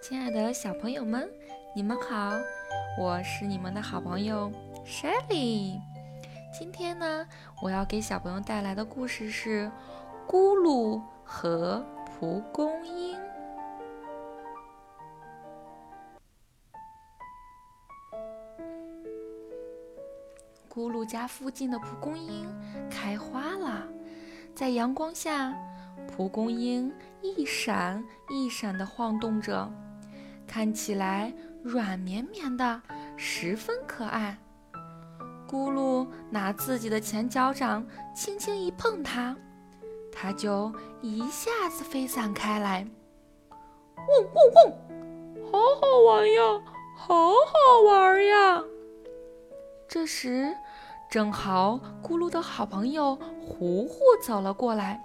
亲爱的小朋友们，你们好，我是你们的好朋友 Shelly。今天呢，我要给小朋友带来的故事是《咕噜和蒲公英》。咕噜家附近的蒲公英开花了，在阳光下，蒲公英一闪一闪地晃动着。看起来软绵绵的，十分可爱。咕噜拿自己的前脚掌轻轻一碰它，它就一下子飞散开来。嗡嗡嗡，好好玩呀，好好玩呀！这时，正好咕噜的好朋友糊糊走了过来。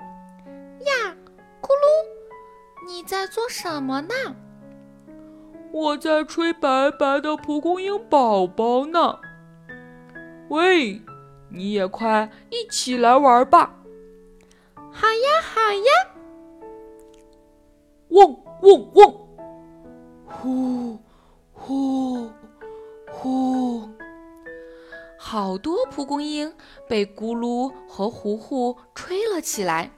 呀，咕噜，你在做什么呢？我在吹白白的蒲公英宝宝呢。喂，你也快一起来玩吧！好呀，好呀！嗡嗡嗡，呼呼呼，好多蒲公英被咕噜和糊糊吹了起来，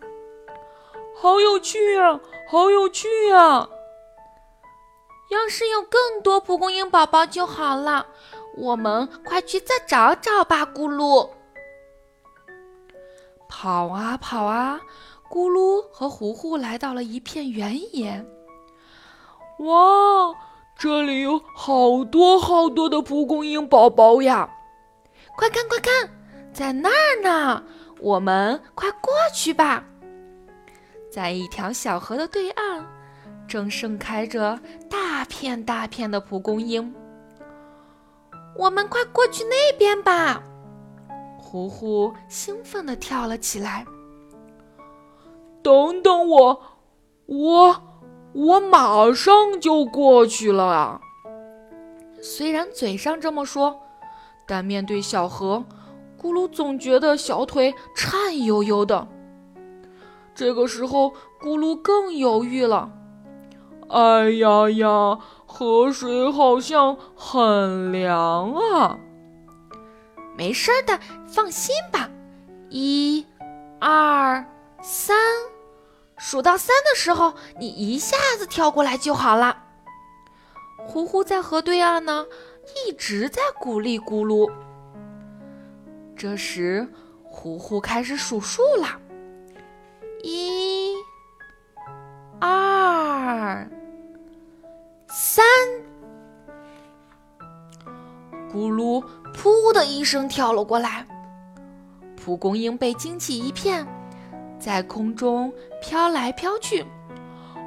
好有趣呀，好有趣呀！要是有更多蒲公英宝宝就好了，我们快去再找找吧，咕噜。跑啊跑啊，咕噜和糊糊来到了一片原野。哇，这里有好多好多的蒲公英宝宝呀！快看快看，在那儿呢，我们快过去吧。在一条小河的对岸。正盛开着大大片大片的蒲公英，我们快过去那边吧！糊糊兴奋地跳了起来。等等我，我我马上就过去了啊！虽然嘴上这么说，但面对小河，咕噜总觉得小腿颤悠悠的。这个时候，咕噜更犹豫了。哎呀呀，河水好像很凉啊！没事的，放心吧。一、二、三，数到三的时候，你一下子跳过来就好了。呼呼在河对岸呢，一直在鼓励咕噜。这时，呼呼开始数数了：一、咕噜噗的一声跳了过来，蒲公英被惊起一片，在空中飘来飘去。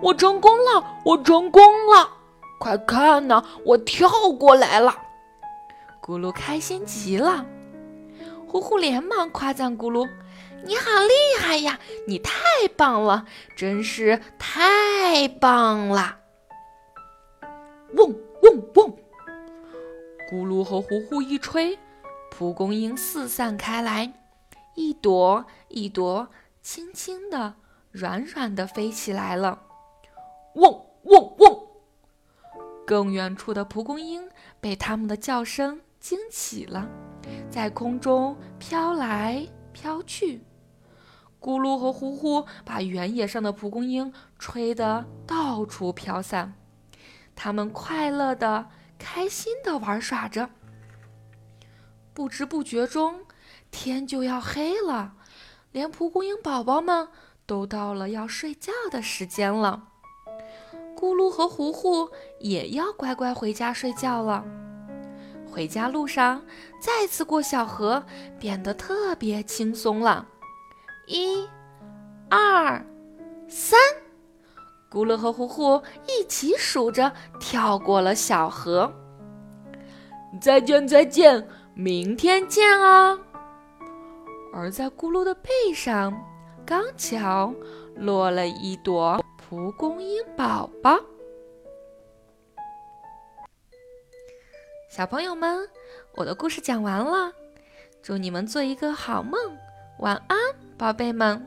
我成功了，我成功了！快看呐，我跳过来了！咕噜开心极了，呼呼连忙夸赞咕噜：“你好厉害呀，你太棒了，真是太棒了！”嗡嗡嗡，咕噜和糊糊一吹，蒲公英四散开来，一朵一朵轻轻的、软软的飞起来了。嗡嗡嗡，更远处的蒲公英被它们的叫声惊起了，在空中飘来飘去。咕噜和糊糊把原野上的蒲公英吹得到处飘散。它们快乐的、开心的玩耍着，不知不觉中，天就要黑了，连蒲公英宝宝们都到了要睡觉的时间了。咕噜和糊糊也要乖乖回家睡觉了。回家路上，再次过小河，变得特别轻松了。一、二、三。咕噜和糊糊一起数着，跳过了小河。再见，再见，明天见啊！而在咕噜的背上，刚巧落了一朵蒲公英宝宝。小朋友们，我的故事讲完了，祝你们做一个好梦，晚安，宝贝们。